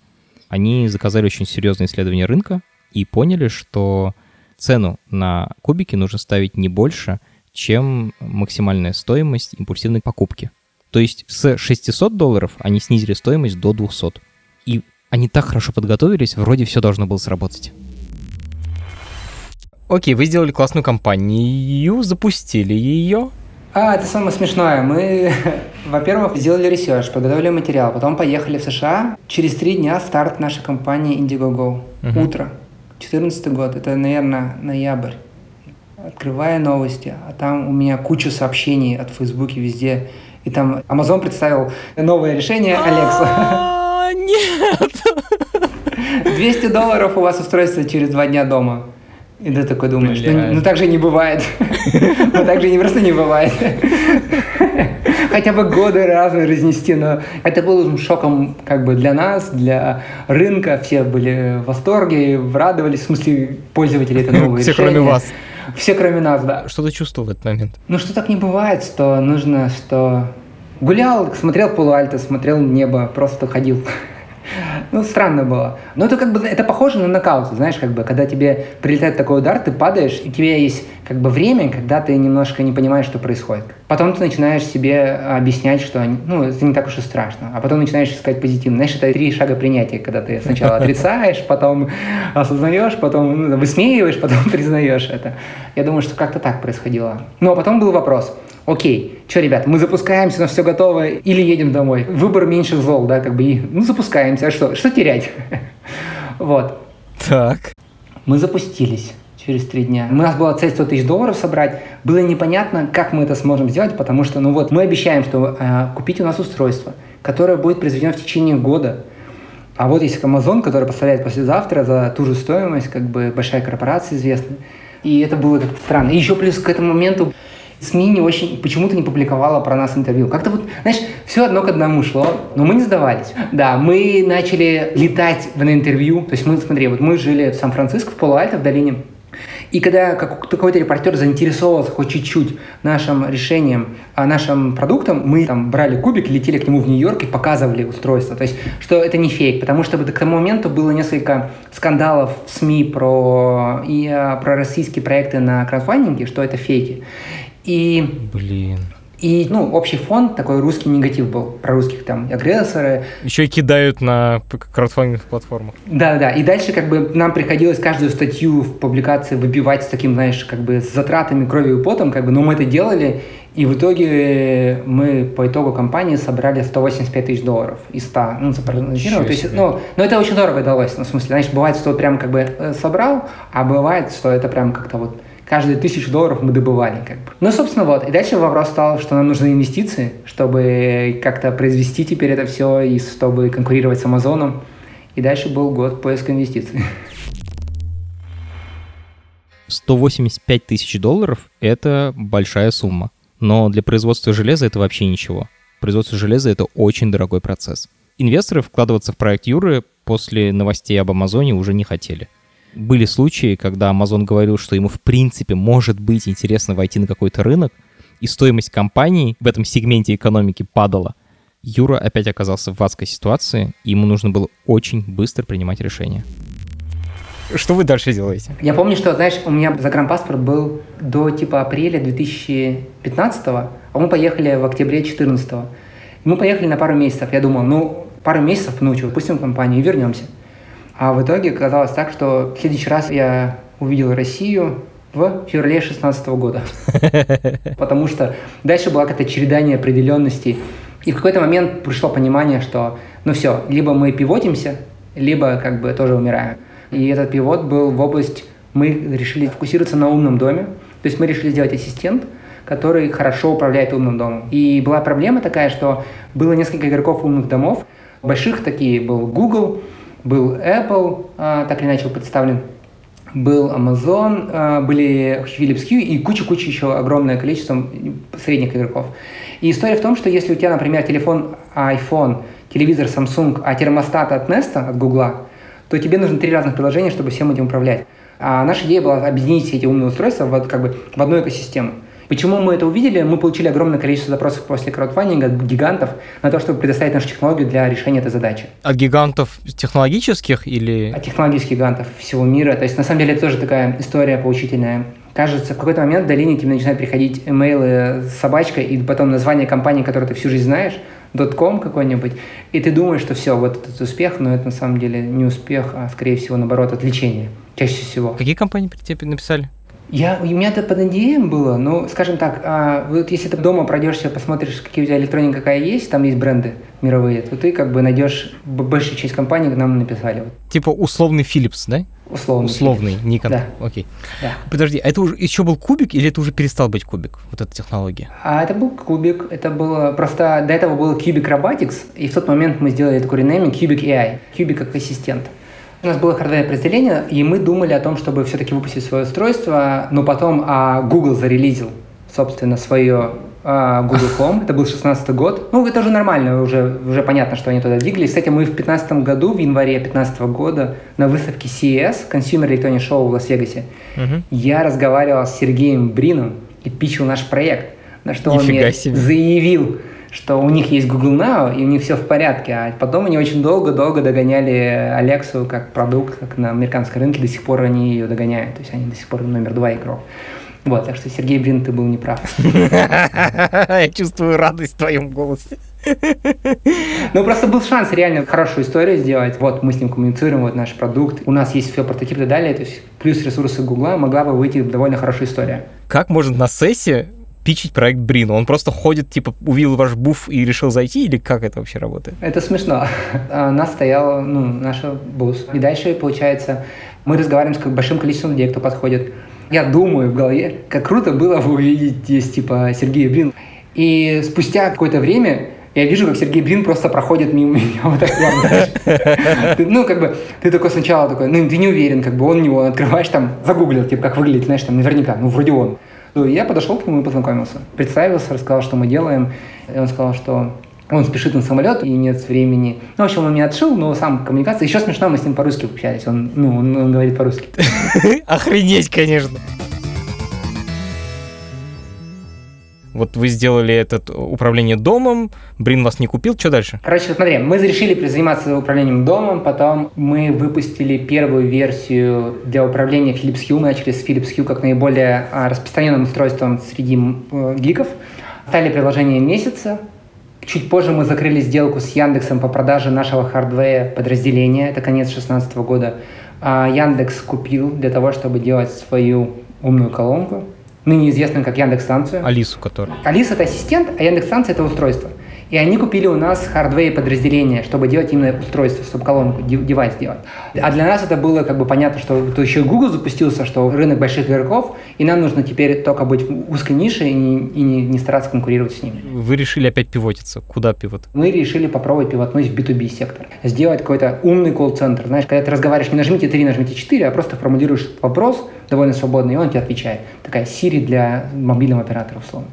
Они заказали очень серьезное исследование рынка и поняли, что цену на кубики нужно ставить не больше, чем максимальная стоимость импульсивной покупки. То есть с 600 долларов они снизили стоимость до 200. И они так хорошо подготовились, вроде все должно было сработать. Окей, вы сделали классную компанию, запустили ее. А, это самое смешное. Мы, во-первых, сделали research, подготовили материал, потом поехали в США. Через три дня старт нашей кампании Indiegogo. Угу. Утро. 14 год. Это, наверное, ноябрь. Открываю новости, а там у меня куча сообщений от Фейсбуке везде и там Amazon представил новое решение Alexa. Нет! 200 долларов у вас устройство через два дня дома. И ты такой думаешь, ну, ну так же не бывает. Ну так же не просто не бывает. Хотя бы годы разные разнести, но это было шоком как бы для нас, для рынка. Все были в восторге, радовались, в смысле пользователи это новые Все, кроме вас. Все кроме нас, да. Что ты чувствовал в этот момент? Ну что так не бывает, что нужно, что гулял, смотрел полуальто, смотрел небо, просто ходил. Ну, странно было. Но это как бы, это похоже на нокаут, знаешь, как бы, когда тебе прилетает такой удар, ты падаешь, и у тебя есть как бы время, когда ты немножко не понимаешь, что происходит. Потом ты начинаешь себе объяснять, что, ну, это не так уж и страшно. А потом начинаешь искать позитив. Знаешь, это три шага принятия, когда ты сначала отрицаешь, потом осознаешь, потом ну, высмеиваешь, потом признаешь это. Я думаю, что как-то так происходило. Но потом был вопрос. Окей, что, ребят, мы запускаемся, у нас все готово, или едем домой? Выбор меньше зол, да, как бы, и, ну, запускаемся, а что, что терять? Вот. Так. Мы запустились через три дня. У нас была цель 100 тысяч долларов собрать. Было непонятно, как мы это сможем сделать, потому что, ну вот, мы обещаем, что э, купить у нас устройство, которое будет произведено в течение года. А вот есть Amazon, который поставляет послезавтра за ту же стоимость, как бы большая корпорация известная. И это было как-то странно. И еще плюс к этому моменту СМИ не очень, почему-то не публиковала про нас интервью. Как-то вот, знаешь, все одно к одному шло, но мы не сдавались. Да, мы начали летать на интервью. То есть мы, смотри, вот мы жили в Сан-Франциско, в Полуальто, в долине. И когда как- какой-то репортер заинтересовался хоть чуть-чуть нашим решением, а, нашим продуктом, мы там брали кубик, летели к нему в Нью-Йорк и показывали устройство. То есть, что это не фейк, потому что к тому моменту было несколько скандалов в СМИ про, и, а, про российские проекты на краудфандинге, что это фейки. И Блин. и, ну, общий фон, такой русский негатив был про русских там агрессоры. Еще и кидают на краудфандинговых платформах. Да, да. И дальше как бы нам приходилось каждую статью в публикации выбивать с таким, знаешь, как бы с затратами кровью и потом, как бы, но мы это делали, и в итоге мы по итогу компании собрали 185 тысяч долларов из 100, ну, запрогнозировали. То есть, ну, но это очень дорого далось, ну, в смысле, знаешь, бывает, что прям как бы э, собрал, а бывает, что это прям как-то вот каждые тысячу долларов мы добывали, как бы. Ну, собственно, вот. И дальше вопрос стал, что нам нужны инвестиции, чтобы как-то произвести теперь это все и чтобы конкурировать с Амазоном. И дальше был год поиска инвестиций. 185 тысяч долларов — это большая сумма. Но для производства железа это вообще ничего. Производство железа — это очень дорогой процесс. Инвесторы вкладываться в проект Юры после новостей об Амазоне уже не хотели. Были случаи, когда Amazon говорил, что ему в принципе может быть интересно войти на какой-то рынок, и стоимость компании в этом сегменте экономики падала. Юра опять оказался в адской ситуации, и ему нужно было очень быстро принимать решения. Что вы дальше делаете? Я помню, что, знаешь, у меня загранпаспорт был до типа апреля 2015 а мы поехали в октябре 2014 Мы поехали на пару месяцев. Я думал, ну, пару месяцев, ну что, выпустим компанию и вернемся. А в итоге оказалось так, что в следующий раз я увидел Россию в феврале 2016 года. Потому что дальше была какая-то череда неопределенностей. И в какой-то момент пришло понимание, что ну все, либо мы пивотимся, либо как бы тоже умираем. И этот пивот был в область, мы решили фокусироваться на умном доме. То есть мы решили сделать ассистент, который хорошо управляет умным домом. И была проблема такая, что было несколько игроков умных домов. Больших такие был Google, был Apple, а, так или иначе представлен, был Amazon, а, были Philips Hue и куча-куча еще огромное количество средних игроков. И история в том, что если у тебя, например, телефон iPhone, телевизор Samsung, а термостат от Nest, от Google, то тебе нужно три разных приложения, чтобы всем этим управлять. А наша идея была объединить все эти умные устройства в, как бы, в одну экосистему. Почему мы это увидели? Мы получили огромное количество запросов после краудфандинга от гигантов на то, чтобы предоставить нашу технологию для решения этой задачи. От гигантов технологических или... От технологических гигантов всего мира. То есть, на самом деле, это тоже такая история поучительная. Кажется, в какой-то момент в долине тебе начинают приходить имейлы с собачкой и потом название компании, которую ты всю жизнь знаешь, .com какой-нибудь, и ты думаешь, что все, вот этот успех, но это на самом деле не успех, а скорее всего, наоборот, отвлечение. Чаще всего. Какие компании при тебе написали? Я, у меня это под NDA было, ну, скажем так, а, вот если ты дома пройдешься, посмотришь, какие у тебя электроника какая есть, там есть бренды мировые, то ты как бы найдешь, б- большая часть компаний к нам написали, Типа условный Philips, да? условно. Условный, Nikon. Да. Окей. Да. Подожди, а это уже еще был кубик или это уже перестал быть кубик, вот эта технология? А это был кубик, это было, просто до этого был Cubic Robotics, и в тот момент мы сделали такой ренейминг Cubic AI, Cubic как ассистент. У нас было хардвейное подразделение, и мы думали о том, чтобы все-таки выпустить свое устройство, но потом а, Google зарелизил, собственно, свое а, Google Home. Это был 16 год. Ну, это уже нормально, уже, уже понятно, что они туда двигались. Кстати, мы в 15 году, в январе 15 года, на выставке CES, Consumer Electronics Show в Лас-Вегасе, Мгм. я разговаривал с Сергеем Брином и питчил наш проект, на что он Нифига мне себе. заявил, что у них есть Google Now, и у них все в порядке. А потом они очень долго-долго догоняли Алексу как продукт, как на американском рынке, до сих пор они ее догоняют. То есть они до сих пор номер два игрок. Вот, так что, Сергей Брин, ты был неправ. Я чувствую радость в твоем голосе. Ну, просто был шанс реально хорошую историю сделать. Вот, мы с ним коммуницируем, вот наш продукт. У нас есть все прототипы и так далее. То есть, плюс ресурсы Гугла могла бы выйти довольно хорошая история. Как может на сессии пичить проект Брину? Он просто ходит, типа, увидел ваш буф и решил зайти, или как это вообще работает? Это смешно. А У нас стоял, ну, наш бус. И дальше, получается, мы разговариваем с большим количеством людей, кто подходит. Я думаю в голове, как круто было бы увидеть здесь, типа, Сергея Брин. И спустя какое-то время я вижу, как Сергей Брин просто проходит мимо меня вот так. Ты, Ну, как бы, ты такой сначала такой, ну, ты не уверен, как бы он него открываешь там, загуглил, типа, как выглядит, знаешь, там, наверняка, ну, вроде он. Ну, я подошел к нему и познакомился. Представился, рассказал, что мы делаем. И он сказал, что он спешит на самолет и нет времени. Ну, в общем, он меня отшил, но сам коммуникация. Еще смешно, мы с ним по-русски общались. Он, ну, он, он говорит по-русски. Охренеть, конечно. Вот вы сделали это управление домом, Брин вас не купил, что дальше? Короче, смотри, мы решили заниматься управлением домом, потом мы выпустили первую версию для управления Philips Hue, мы начали с Philips Hue как наиболее а, распространенным устройством среди э, гиков. Стали приложение месяца. Чуть позже мы закрыли сделку с Яндексом по продаже нашего хардвея подразделения, это конец 2016 года. А Яндекс купил для того, чтобы делать свою умную колонку, ныне известную как Яндекс-станцию. Алису, который. Алиса – это ассистент, а Яндекс-станция – это устройство. И они купили у нас hardware подразделение, чтобы делать именно устройство, чтобы колонку, девайс делать. А для нас это было как бы понятно, что то еще и Google запустился, что рынок больших игроков, и нам нужно теперь только быть в узкой нише и не, и не- не стараться конкурировать с ними. Вы решили опять пивотиться. Куда пивот? Мы решили попробовать пивотнуть в B2B сектор. Сделать какой-то умный колл-центр. Знаешь, когда ты разговариваешь, не нажмите 3, нажмите 4, а просто формулируешь вопрос довольно свободно, и он тебе отвечает. Такая Siri для мобильного оператора, условно.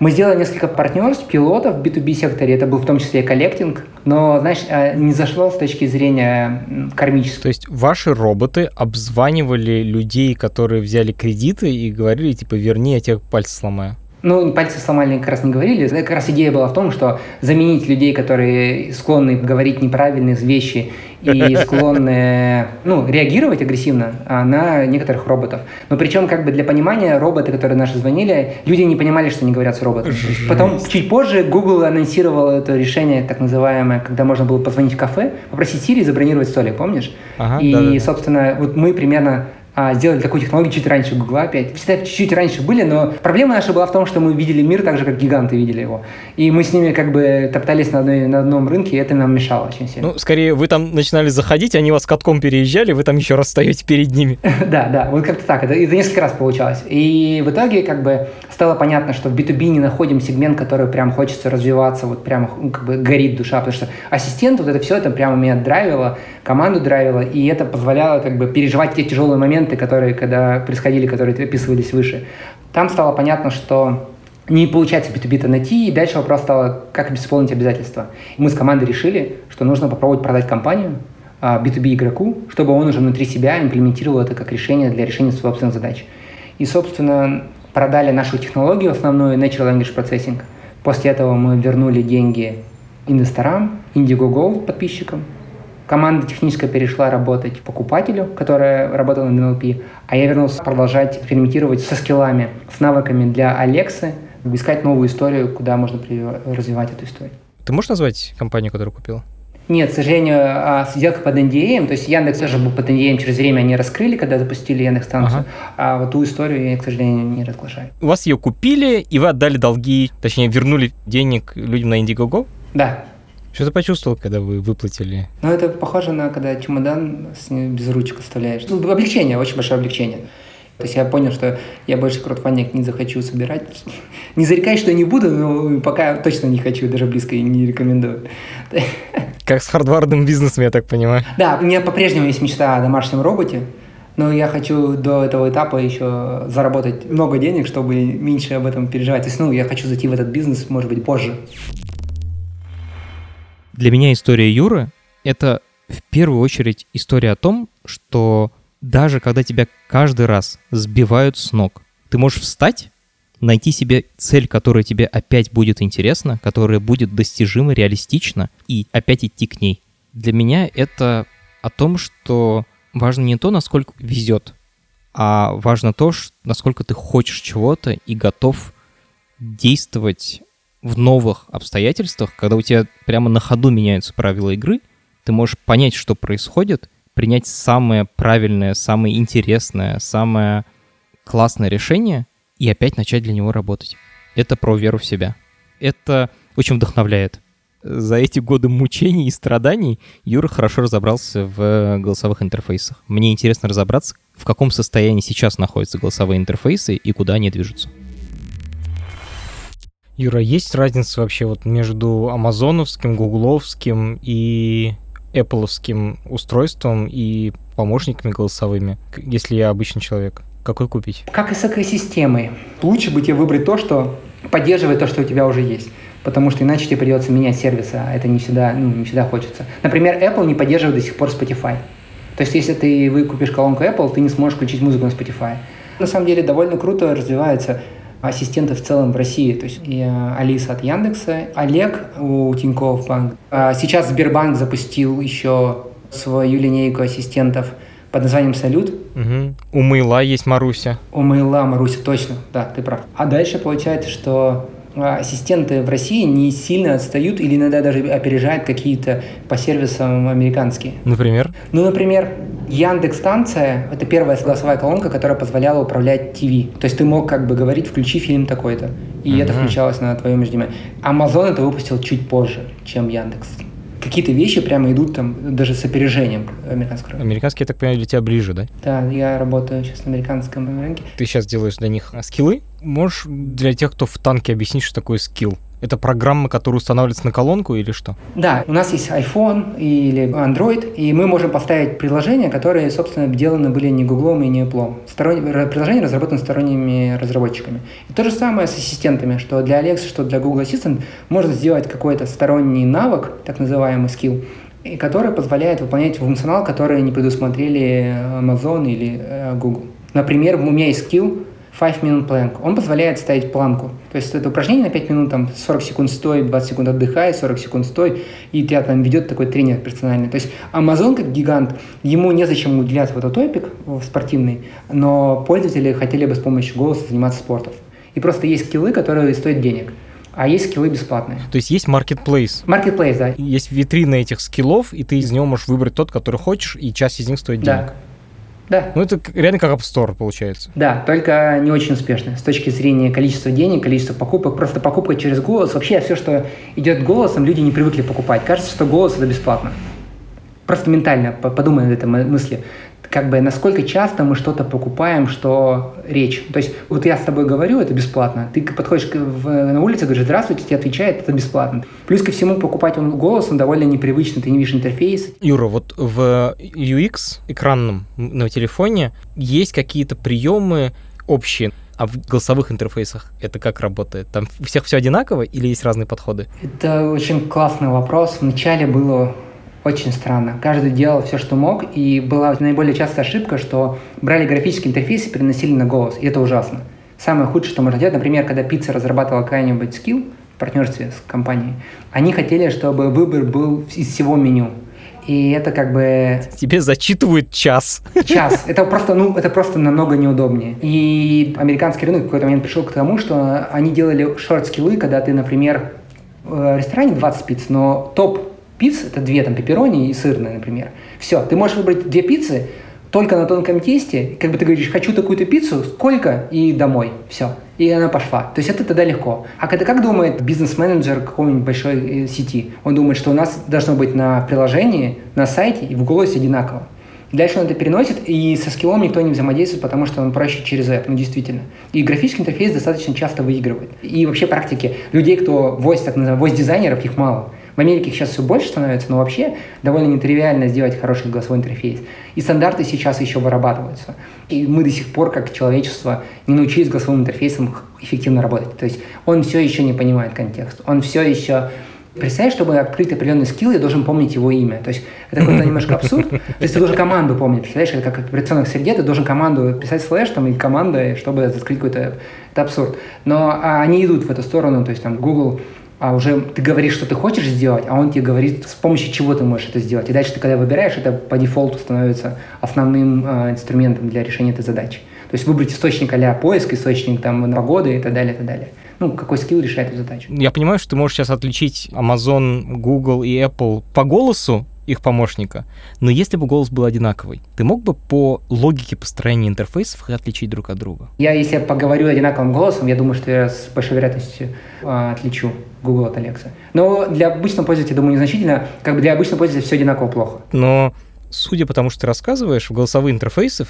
Мы сделали несколько партнерств, пилотов в B2B секторе, это был в том числе и коллектинг, но, знаешь, э, не зашло с точки зрения кармической. То есть ваши роботы обзванивали людей, которые взяли кредиты и говорили, типа, верни, я тебе пальцы сломаю. Ну, пальцы сломали как раз не говорили. Как раз идея была в том, что заменить людей, которые склонны говорить неправильные вещи и склонны ну, реагировать агрессивно а, на некоторых роботов. Но причем, как бы для понимания, роботы, которые наши звонили, люди не понимали, что они говорят с роботом. Потом, чуть позже, Google анонсировал это решение, так называемое, когда можно было позвонить в кафе, попросить Siri забронировать столик, помнишь? Ага, и, да-да-да. собственно, вот мы примерно а, сделали такую технологию чуть раньше Гугла опять. Всегда чуть-чуть раньше были, но проблема наша была в том, что мы видели мир так же, как гиганты видели его. И мы с ними как бы топтались на, одной, на одном рынке, и это нам мешало очень сильно. Ну, скорее, вы там начинали заходить, они вас катком переезжали, вы там еще раз стоите перед ними. Да, да, вот как-то так. Это, это несколько раз получалось. И в итоге как бы стало понятно, что в B2B не находим сегмент, который прям хочется развиваться, вот прям ну, как бы горит душа, потому что ассистент, вот это все, это прямо меня драйвило, команду драйвило, и это позволяло как бы переживать те тяжелые моменты, которые когда происходили, которые описывались выше. Там стало понятно, что не получается B2B-то найти, и дальше вопрос стал, как исполнить обязательства. И мы с командой решили, что нужно попробовать продать компанию, а, B2B игроку, чтобы он уже внутри себя имплементировал это как решение для решения собственных задач. И, собственно, продали нашу технологию основную Natural Language Processing. После этого мы вернули деньги инвесторам, Indiegogo подписчикам. Команда техническая перешла работать покупателю, которая работала на NLP, а я вернулся продолжать экспериментировать со скиллами, с навыками для Алексы, искать новую историю, куда можно развивать эту историю. Ты можешь назвать компанию, которую купил? Нет, к сожалению, а, сделка под NDA, то есть Яндекс тоже был под NDA, через время они раскрыли, когда запустили Яндекс-станцию, а вот ту историю я, к сожалению, не разглашаю. У вас ее купили, и вы отдали долги, точнее, вернули денег людям на Indiegogo? Да, Что ты почувствовал, когда вы выплатили? но это похоже на, когда чемодан с без ручек оставляешь. Ну, облегчение, очень большое облегчение. То есть я понял, что я больше краудфандинг не захочу собирать. Не зарекаюсь, что не буду, но пока точно не хочу, даже близко и не рекомендую. Как с хардварным бизнесом, я так понимаю. Да, у меня по-прежнему есть мечта о домашнем роботе, но я хочу до этого этапа еще заработать много денег, чтобы меньше об этом переживать. То есть, ну, я хочу зайти в этот бизнес, может быть, позже. Для меня история Юры — это в первую очередь история о том, что даже когда тебя каждый раз сбивают с ног, ты можешь встать, найти себе цель, которая тебе опять будет интересна, которая будет достижима, реалистична, и опять идти к ней. Для меня это о том, что важно не то, насколько везет, а важно то, насколько ты хочешь чего-то и готов действовать в новых обстоятельствах, когда у тебя прямо на ходу меняются правила игры, ты можешь понять, что происходит, принять самое правильное, самое интересное, самое классное решение и опять начать для него работать. Это про веру в себя. Это очень вдохновляет. За эти годы мучений и страданий Юра хорошо разобрался в голосовых интерфейсах. Мне интересно разобраться, в каком состоянии сейчас находятся голосовые интерфейсы и куда они движутся. Юра, есть разница вообще вот между амазоновским, гугловским и Apple'овским устройством и помощниками голосовыми, если я обычный человек? Какой купить? Как и с экосистемой. Лучше бы тебе выбрать то, что поддерживает то, что у тебя уже есть. Потому что иначе тебе придется менять сервисы, а это не всегда, ну, не всегда хочется. Например, Apple не поддерживает до сих пор Spotify. То есть, если ты выкупишь колонку Apple, ты не сможешь включить музыку на Spotify. На самом деле, довольно круто развивается ассистенты в целом в России. То есть и Алиса от Яндекса, Олег у Тинькофф Банк. А сейчас Сбербанк запустил еще свою линейку ассистентов под названием «Салют». Угу. У Мыла есть Маруся. У Мыла Маруся, точно, да, ты прав. А дальше получается, что а, ассистенты в России не сильно отстают или иногда даже опережают какие-то по сервисам американские. Например? Ну, например, Яндекс станция — это первая голосовая колонка, которая позволяла управлять ТВ. То есть ты мог как бы говорить «включи фильм такой-то», и uh-huh. это включалось на твоем междоме. Амазон это выпустил чуть позже, чем Яндекс. Какие-то вещи прямо идут там даже с опережением американского Американский, я так понимаю, для тебя ближе, да? Да, я работаю сейчас на американском рынке. Ты сейчас делаешь для них скиллы? Можешь для тех, кто в танке, объяснить, что такое скилл? Это программа, которая устанавливается на колонку или что? Да, у нас есть iPhone или Android, и мы можем поставить приложения, которые, собственно, сделаны были не Google и не Apple. Сторон... Приложения разработаны сторонними разработчиками. И то же самое с ассистентами, что для Alexa, что для Google Assistant можно сделать какой-то сторонний навык, так называемый скилл, и который позволяет выполнять функционал, который не предусмотрели Amazon или э, Google. Например, у меня есть скилл 5 минут plank. Он позволяет ставить планку. То есть это упражнение на 5 минут, там 40 секунд стой, 20 секунд отдыхай, 40 секунд стой, и тебя там ведет такой тренер персональный. То есть Amazon как гигант, ему незачем уделять в этот топик спортивный, но пользователи хотели бы с помощью голоса заниматься спортом. И просто есть скиллы, которые стоят денег а есть скиллы бесплатные. То есть есть marketplace. Marketplace, да. Есть витрина этих скиллов, и ты из него можешь выбрать тот, который хочешь, и часть из них стоит денег. Да. Да. Ну, это реально как App Store получается. Да, только не очень успешно. С точки зрения количества денег, количества покупок. Просто покупка через голос. Вообще все, что идет голосом, люди не привыкли покупать. Кажется, что голос это бесплатно. Просто ментально подумай над этой мысли как бы насколько часто мы что-то покупаем, что речь. То есть вот я с тобой говорю, это бесплатно. Ты подходишь в, на улице, говоришь, здравствуйте, тебе отвечает, это бесплатно. Плюс ко всему покупать он голосом довольно непривычно, ты не видишь интерфейс. Юра, вот в UX экранном на телефоне есть какие-то приемы общие, а в голосовых интерфейсах это как работает? Там у всех все одинаково или есть разные подходы? Это очень классный вопрос. Вначале было очень странно. Каждый делал все, что мог, и была наиболее частая ошибка, что брали графический интерфейс и переносили на голос, и это ужасно. Самое худшее, что можно делать, например, когда пицца разрабатывала какой-нибудь скилл в партнерстве с компанией, они хотели, чтобы выбор был из всего меню. И это как бы... Тебе зачитывают час. Час. Это просто, ну, это просто намного неудобнее. И американский рынок в какой-то момент пришел к тому, что они делали шорт-скиллы, когда ты, например, в ресторане 20 пиц, но топ пиц, это две там пепперони и сырная, например. Все, ты можешь выбрать две пиццы только на тонком тесте, как бы ты говоришь, хочу такую-то пиццу, сколько, и домой, все. И она пошла. То есть это тогда легко. А когда как думает бизнес-менеджер какой-нибудь большой э, сети? Он думает, что у нас должно быть на приложении, на сайте и в голосе одинаково. Дальше он это переносит, и со скиллом никто не взаимодействует, потому что он проще через это, ну действительно. И графический интерфейс достаточно часто выигрывает. И вообще практики людей, кто voice, так называемых, voice-дизайнеров, их мало. В Америке их сейчас все больше становится, но вообще довольно нетривиально сделать хороший голосовой интерфейс. И стандарты сейчас еще вырабатываются. И мы до сих пор, как человечество, не научились голосовым интерфейсом эффективно работать. То есть он все еще не понимает контекст. Он все еще Представь, чтобы открыть определенный скилл, я должен помнить его имя. То есть это какой-то немножко абсурд. То есть ты должен команду помнить. Представляешь, это как в операционной среде, ты должен команду писать слэш там и команда, чтобы открыть какой-то... Это абсурд. Но а, они идут в эту сторону, то есть там Google а уже ты говоришь, что ты хочешь сделать, а он тебе говорит, с помощью чего ты можешь это сделать. И дальше ты, когда выбираешь, это по дефолту становится основным э, инструментом для решения этой задачи. То есть выбрать источник а поиск, источник там погоды и так далее, и так далее ну, какой скилл решает эту задачу. Я понимаю, что ты можешь сейчас отличить Amazon, Google и Apple по голосу их помощника, но если бы голос был одинаковый, ты мог бы по логике построения интерфейсов их отличить друг от друга? Я, если я поговорю одинаковым голосом, я думаю, что я с большой вероятностью э, отличу Google от Alexa. Но для обычного пользователя, думаю, незначительно. Как бы для обычного пользователя все одинаково плохо. Но судя по тому, что ты рассказываешь, в голосовые интерфейсы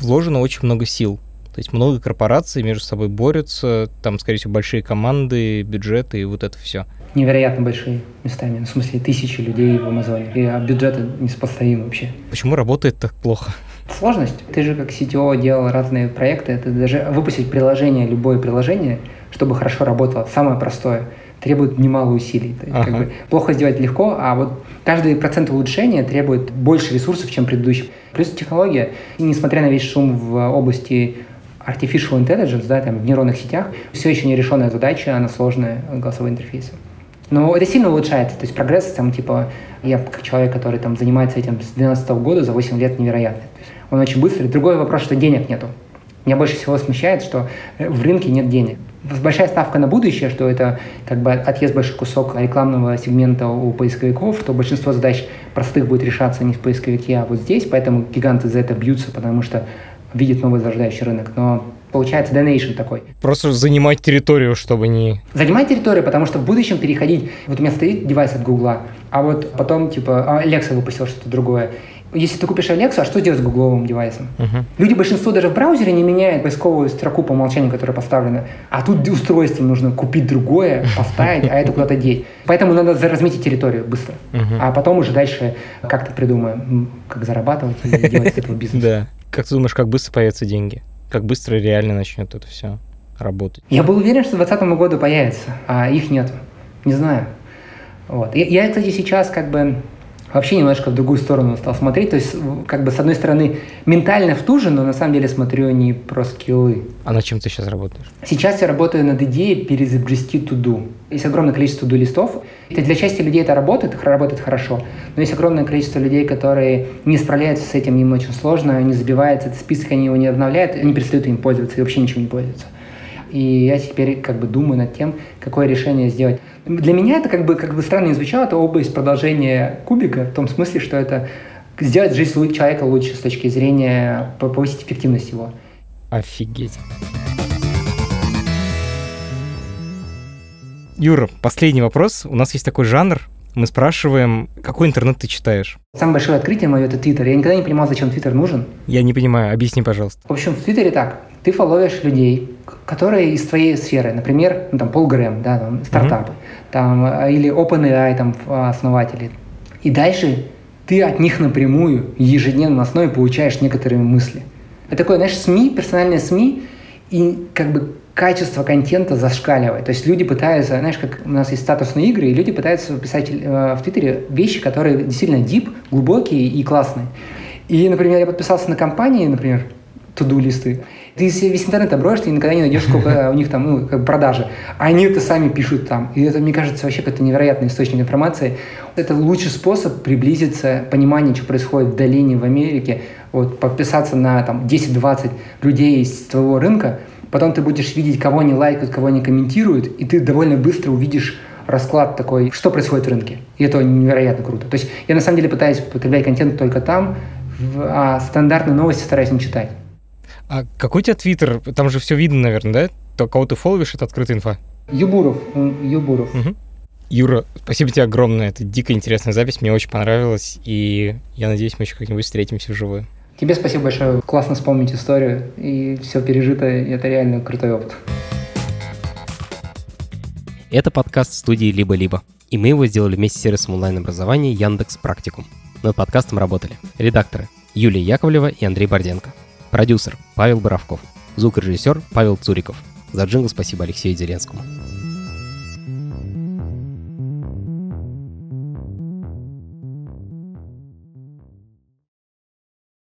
вложено очень много сил. То есть много корпораций между собой борются, там, скорее всего, большие команды, бюджеты и вот это все. Невероятно большие местами. Ну, в смысле, тысячи людей в Амазоне. И а бюджеты несопоставимы вообще. Почему работает так плохо? Сложность. Ты же как CTO делал разные проекты. Это даже выпустить приложение, любое приложение, чтобы хорошо работало, самое простое, требует немало усилий. То есть, ага. как бы, плохо сделать легко, а вот каждый процент улучшения требует больше ресурсов, чем предыдущий. Плюс технология, несмотря на весь шум в области artificial intelligence, да, там, в нейронных сетях, все еще не решенная задача, она сложная, голосовой интерфейс. Но это сильно улучшается, то есть прогресс, там, типа, я как человек, который там занимается этим с 2012 года, за 8 лет невероятный. Он очень быстрый. Другой вопрос, что денег нету. Меня больше всего смущает, что в рынке нет денег. Большая ставка на будущее, что это как бы отъезд большой кусок рекламного сегмента у поисковиков, что большинство задач простых будет решаться не в поисковике, а вот здесь, поэтому гиганты за это бьются, потому что видит новый зарождающий рынок, но получается donation такой. Просто занимать территорию, чтобы не... Занимать территорию, потому что в будущем переходить... Вот у меня стоит девайс от Гугла, а вот потом, типа, Alexa выпустил что-то другое. Если ты купишь Alexa, а что делать с гугловым девайсом? Uh-huh. Люди, большинство даже в браузере не меняют поисковую строку по умолчанию, которая поставлена. А тут устройство нужно купить другое, поставить, а это куда-то деть. Поэтому надо разметить территорию быстро. Uh-huh. А потом уже дальше как-то придумаем, как зарабатывать и делать с этого бизнес. Как ты думаешь, как быстро появятся деньги? Как быстро реально начнет это все работать? Я был уверен, что к 2020 году появится, а их нет. Не знаю. Вот. Я, я, кстати, сейчас как бы вообще немножко в другую сторону стал смотреть. То есть, как бы, с одной стороны, ментально в ту же, но на самом деле смотрю не про скиллы. А над чем ты сейчас работаешь? Сейчас я работаю над идеей перезагрузки туду. Есть огромное количество туду листов. Это для части людей это работает, работает хорошо. Но есть огромное количество людей, которые не справляются с этим, им очень сложно, не забиваются, этот список они его не обновляют, они перестают им пользоваться и вообще ничем не пользуются. И я теперь как бы думаю над тем, какое решение сделать. Для меня это как бы, как бы странно не звучало, это область продолжения кубика, в том смысле, что это сделать жизнь человека лучше с точки зрения повысить эффективность его. Офигеть. Юра, последний вопрос. У нас есть такой жанр. Мы спрашиваем, какой интернет ты читаешь? Самое большое открытие мое – это Твиттер. Я никогда не понимал, зачем Твиттер нужен. Я не понимаю, объясни, пожалуйста. В общем, в Твиттере так. Ты фоловишь людей, которые из твоей сферы, например, ну, там, Пол Грэм, да, там, стартапы, mm-hmm. там, а, или OpenAI, там, основатели. И дальше ты от них напрямую, ежедневно на основе получаешь некоторые мысли. Это такое, знаешь, СМИ, персональные СМИ, и как бы качество контента зашкаливает. То есть люди пытаются, знаешь, как у нас есть статусные игры, и люди пытаются писать э, в Твиттере вещи, которые действительно дип, глубокие и классные. И, например, я подписался на компании, например, туду Ты весь интернет оброешь, ты никогда не найдешь, сколько у них там ну, как продажи. Они это сами пишут там. И это, мне кажется, вообще какой-то невероятный источник информации. Это лучший способ приблизиться, понимание, что происходит в долине, в Америке. Вот, подписаться на там 10-20 людей из твоего рынка, потом ты будешь видеть, кого они лайкают, кого они комментируют, и ты довольно быстро увидишь расклад такой, что происходит в рынке. И это невероятно круто. То есть я на самом деле пытаюсь потреблять контент только там, а стандартные новости стараюсь не читать. А какой у тебя твиттер? Там же все видно, наверное, да? То, кого ты фоловишь, это открытая инфа. Юбуров. Юбуров. Угу. Юра, спасибо тебе огромное. Это дико интересная запись, мне очень понравилось, и я надеюсь, мы еще как-нибудь встретимся вживую. Тебе спасибо большое. Классно вспомнить историю, и все пережитое, и это реально крутой опыт. Это подкаст студии «Либо-либо», и мы его сделали вместе с сервисом онлайн-образования Яндекс Практикум. Над подкастом работали редакторы Юлия Яковлева и Андрей Борденко, продюсер Павел Боровков, звукорежиссер Павел Цуриков. За джингл спасибо Алексею Зеленскому.